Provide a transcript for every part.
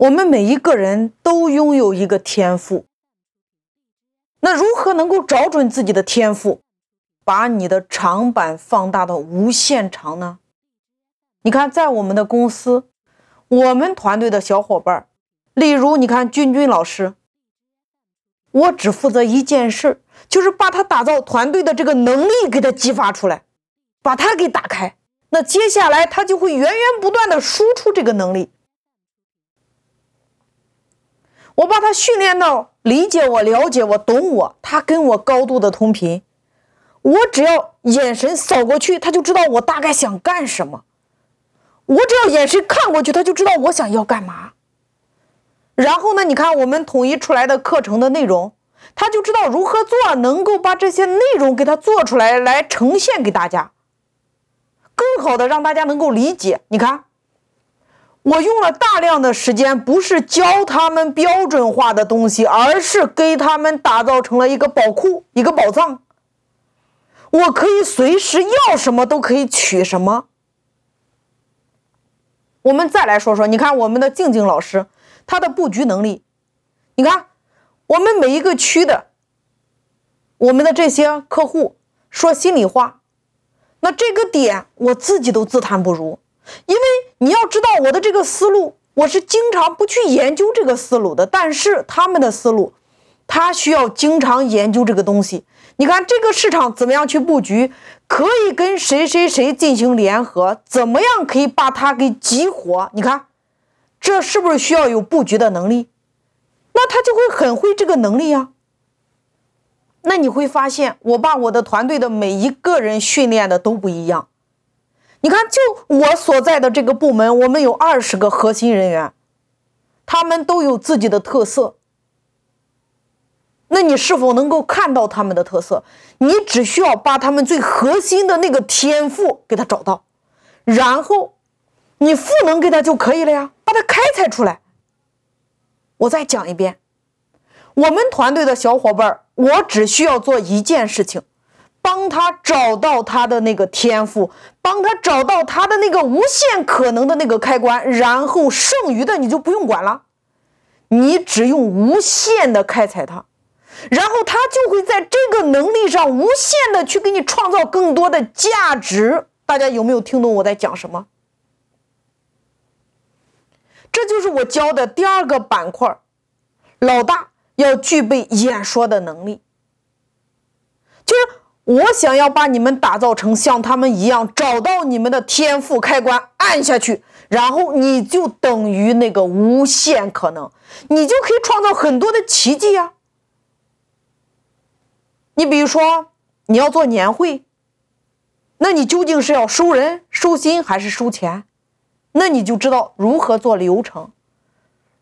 我们每一个人都拥有一个天赋。那如何能够找准自己的天赋，把你的长板放大到无限长呢？你看，在我们的公司，我们团队的小伙伴，例如你看君君老师，我只负责一件事，就是把他打造团队的这个能力给他激发出来，把他给打开。那接下来他就会源源不断的输出这个能力。我把他训练到理解我、了解我、懂我，他跟我高度的同频。我只要眼神扫过去，他就知道我大概想干什么；我只要眼神看过去，他就知道我想要干嘛。然后呢，你看我们统一出来的课程的内容，他就知道如何做，能够把这些内容给他做出来，来呈现给大家，更好的让大家能够理解。你看。我用了大量的时间，不是教他们标准化的东西，而是给他们打造成了一个宝库，一个宝藏。我可以随时要什么都可以取什么。我们再来说说，你看我们的静静老师，他的布局能力，你看我们每一个区的，我们的这些客户，说心里话，那这个点我自己都自叹不如。因为你要知道我的这个思路，我是经常不去研究这个思路的。但是他们的思路，他需要经常研究这个东西。你看这个市场怎么样去布局，可以跟谁谁谁进行联合，怎么样可以把它给激活？你看，这是不是需要有布局的能力？那他就会很会这个能力呀。那你会发现，我把我的团队的每一个人训练的都不一样。你看，就我所在的这个部门，我们有二十个核心人员，他们都有自己的特色。那你是否能够看到他们的特色？你只需要把他们最核心的那个天赋给他找到，然后你赋能给他就可以了呀，把他开采出来。我再讲一遍，我们团队的小伙伴，我只需要做一件事情。帮他找到他的那个天赋，帮他找到他的那个无限可能的那个开关，然后剩余的你就不用管了，你只用无限的开采它，然后他就会在这个能力上无限的去给你创造更多的价值。大家有没有听懂我在讲什么？这就是我教的第二个板块，老大要具备演说的能力，我想要把你们打造成像他们一样，找到你们的天赋开关，按下去，然后你就等于那个无限可能，你就可以创造很多的奇迹呀。你比如说，你要做年会，那你究竟是要收人、收心还是收钱？那你就知道如何做流程。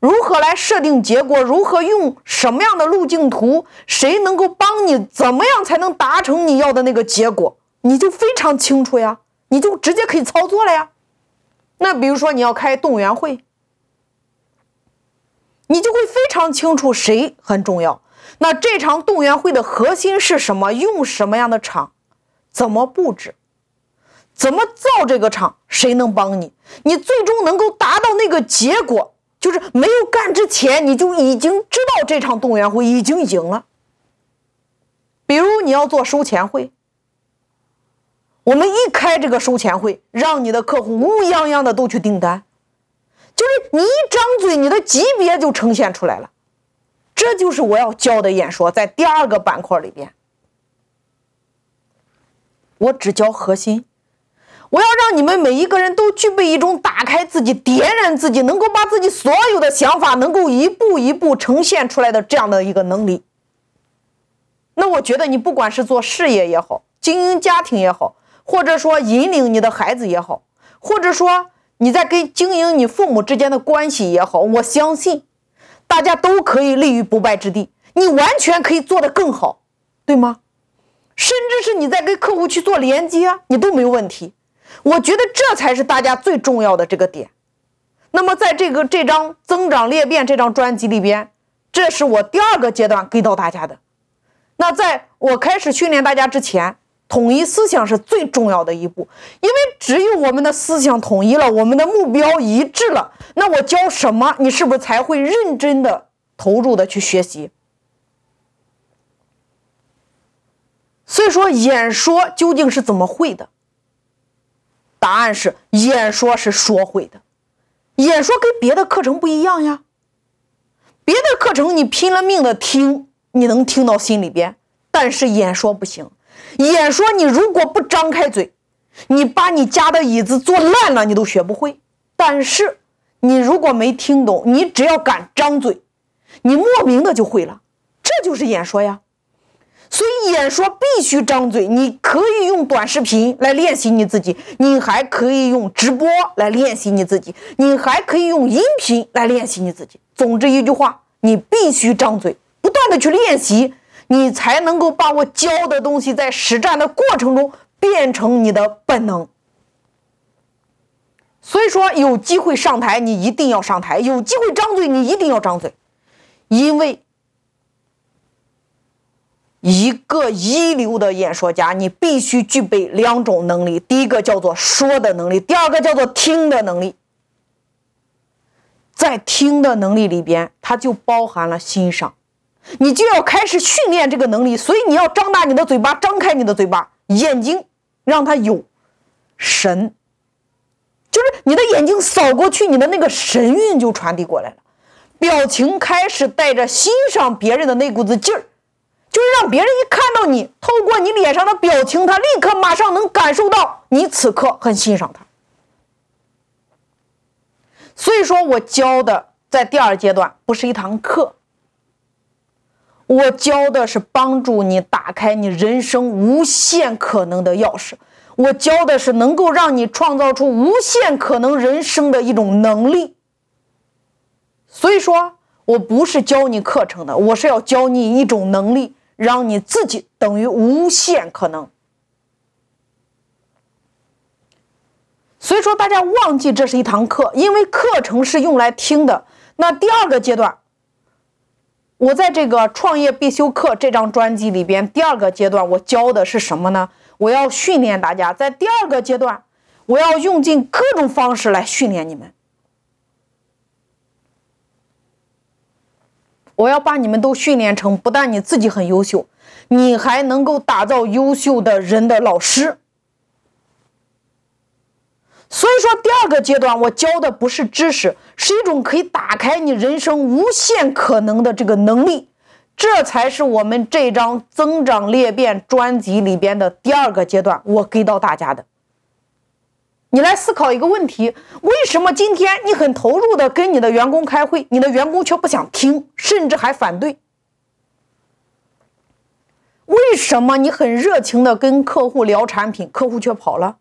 如何来设定结果？如何用什么样的路径图？谁能够帮你？怎么样才能达成你要的那个结果？你就非常清楚呀，你就直接可以操作了呀。那比如说你要开动员会，你就会非常清楚谁很重要。那这场动员会的核心是什么？用什么样的场？怎么布置？怎么造这个场？谁能帮你？你最终能够达到那个结果？就是没有干之前，你就已经知道这场动员会已经赢了。比如你要做收钱会，我们一开这个收钱会，让你的客户乌泱泱的都去订单，就是你一张嘴，你的级别就呈现出来了。这就是我要教的演说，在第二个板块里边，我只教核心。我要让你们每一个人都具备一种打开自己、点燃自己，能够把自己所有的想法能够一步一步呈现出来的这样的一个能力。那我觉得你不管是做事业也好，经营家庭也好，或者说引领你的孩子也好，或者说你在跟经营你父母之间的关系也好，我相信大家都可以立于不败之地。你完全可以做得更好，对吗？甚至是你在跟客户去做连接，你都没有问题。我觉得这才是大家最重要的这个点。那么，在这个这张增长裂变这张专辑里边，这是我第二个阶段给到大家的。那在我开始训练大家之前，统一思想是最重要的一步，因为只有我们的思想统一了，我们的目标一致了，那我教什么，你是不是才会认真的、投入的去学习？所以说，演说究竟是怎么会的？答案是，演说是说会的。演说跟别的课程不一样呀，别的课程你拼了命的听，你能听到心里边，但是演说不行。演说你如果不张开嘴，你把你家的椅子坐烂了，你都学不会。但是你如果没听懂，你只要敢张嘴，你莫名的就会了。这就是演说呀。所以演说必须张嘴。你可以用短视频来练习你自己，你还可以用直播来练习你自己，你还可以用音频来练习你自己。总之一句话，你必须张嘴，不断的去练习。你才能够把我教的东西在实战的过程中变成你的本能。所以说，有机会上台，你一定要上台；有机会张嘴，你一定要张嘴。因为一个一流的演说家，你必须具备两种能力：第一个叫做说的能力，第二个叫做听的能力。在听的能力里边，它就包含了欣赏。你就要开始训练这个能力，所以你要张大你的嘴巴，张开你的嘴巴，眼睛让它有神，就是你的眼睛扫过去，你的那个神韵就传递过来了，表情开始带着欣赏别人的那股子劲儿，让别人一看到你，透过你脸上的表情，他立刻马上能感受到你此刻很欣赏他。所以说我教的在第二阶段不是一堂课。我教的是帮助你打开你人生无限可能的钥匙，我教的是能够让你创造出无限可能人生的一种能力。所以说，我不是教你课程的，我是要教你一种能力，让你自己等于无限可能。所以说，大家忘记这是一堂课，因为课程是用来听的。那第二个阶段。我在这个创业必修课这张专辑里边，第二个阶段我教的是什么呢？我要训练大家，在第二个阶段，我要用尽各种方式来训练你们。我要把你们都训练成，不但你自己很优秀，你还能够打造优秀的人的老师。所以说，第二个阶段我教的不是知识，是一种可以打开你人生无限可能的这个能力，这才是我们这张增长裂变专辑里边的第二个阶段，我给到大家的。你来思考一个问题：为什么今天你很投入的跟你的员工开会，你的员工却不想听，甚至还反对？为什么你很热情的跟客户聊产品，客户却跑了？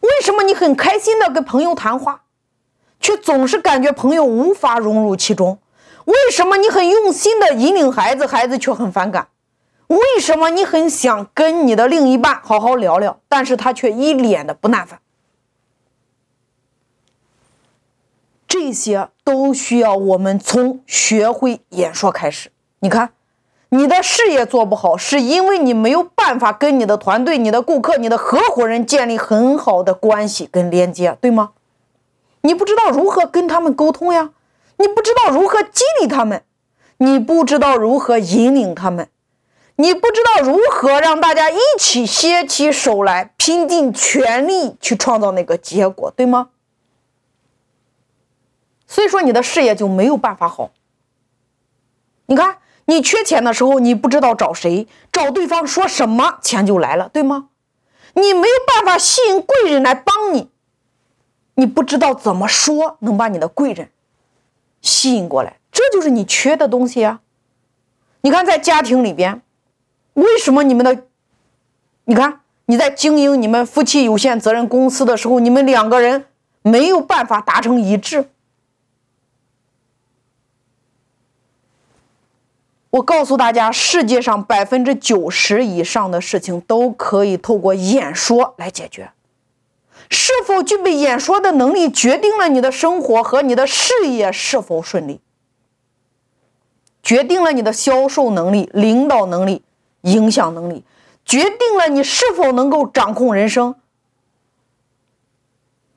为什么你很开心的跟朋友谈话，却总是感觉朋友无法融入其中？为什么你很用心的引领孩子，孩子却很反感？为什么你很想跟你的另一半好好聊聊，但是他却一脸的不耐烦？这些都需要我们从学会演说开始。你看。你的事业做不好，是因为你没有办法跟你的团队、你的顾客、你的合伙人建立很好的关系跟连接，对吗？你不知道如何跟他们沟通呀，你不知道如何激励他们，你不知道如何引领他们，你不知道如何让大家一起携起手来，拼尽全力去创造那个结果，对吗？所以说，你的事业就没有办法好。你看。你缺钱的时候，你不知道找谁，找对方说什么，钱就来了，对吗？你没有办法吸引贵人来帮你，你不知道怎么说能把你的贵人吸引过来，这就是你缺的东西啊。你看，在家庭里边，为什么你们的，你看你在经营你们夫妻有限责任公司的时候，你们两个人没有办法达成一致？我告诉大家，世界上百分之九十以上的事情都可以透过演说来解决。是否具备演说的能力，决定了你的生活和你的事业是否顺利，决定了你的销售能力、领导能力、影响能力，决定了你是否能够掌控人生。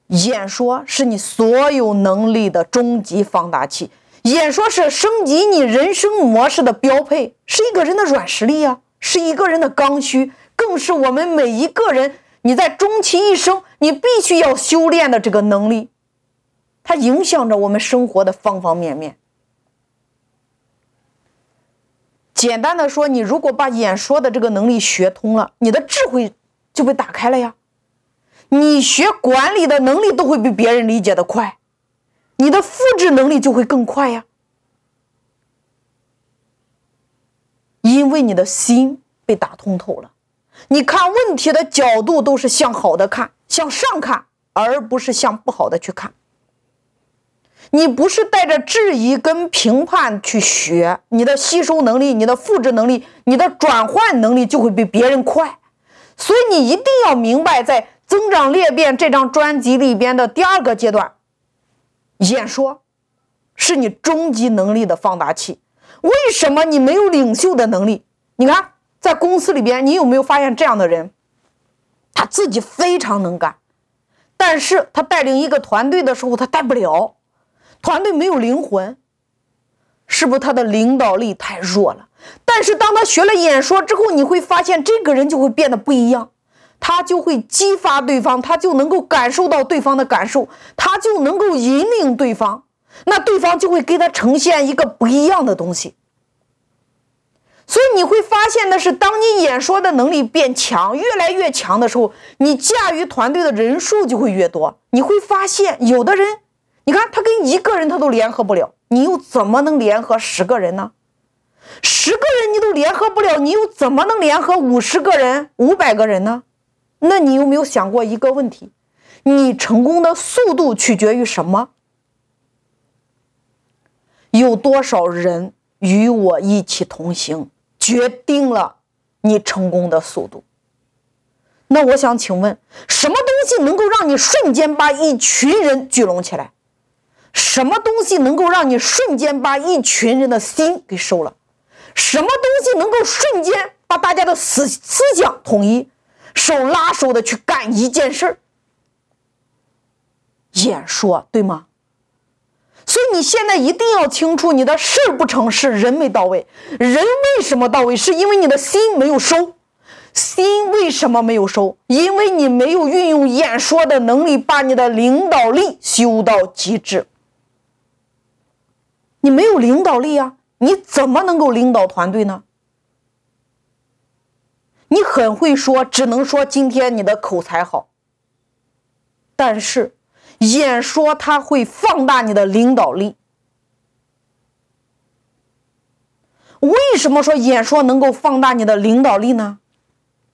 演说是你所有能力的终极放大器，演说是升级你人生模式的标配，是一个人的软实力啊，是一个人的刚需，更是我们每一个人你在终其一生你必须要修炼的这个能力，它影响着我们生活的方方面面。简单的说，你如果把演说的这个能力学通了，你的智慧就被打开了呀。你学管理的能力都会比别人理解的快，你的复制能力就会更快呀。因为你的心被打通透了，你看问题的角度都是向好的看，向上看，而不是向不好的去看。你不是带着质疑跟评判去学，你的吸收能力、你的复制能力、你的转换能力就会比别人快。所以你一定要明白，在《增长裂变》这张专辑里边的第二个阶段，演说是你终极能力的放大器。为什么你没有领袖的能力？你看，在公司里边，你有没有发现这样的人？他自己非常能干，但是他带领一个团队的时候，他带不了。团队没有灵魂，是不是他的领导力太弱了？但是当他学了演说之后，你会发现这个人就会变得不一样，他就会激发对方，他就能够感受到对方的感受，他就能够引领对方，那对方就会给他呈现一个不一样的东西。所以你会发现的是，当你演说的能力变强，越来越强的时候，你驾驭团队的人数就会越多。你会发现，有的人。你看，他跟一个人他都联合不了，你又怎么能联合十个人呢？十个人你都联合不了，你又怎么能联合五十个人、五百个人呢？那你有没有想过一个问题？你成功的速度取决于什么？有多少人与我一起同行，决定了你成功的速度。那我想请问，什么东西能够让你瞬间把一群人聚拢起来？什么东西能够让你瞬间把一群人的心给收了？什么东西能够瞬间把大家的思思想统一，手拉手的去干一件事儿？演说对吗？所以你现在一定要清楚，你的事不成是人没到位。人为什么到位？是因为你的心没有收。心为什么没有收？因为你没有运用演说的能力，把你的领导力修到极致。你没有领导力啊，你怎么能够领导团队呢？你很会说，只能说今天你的口才好。但是，演说它会放大你的领导力。为什么说演说能够放大你的领导力呢？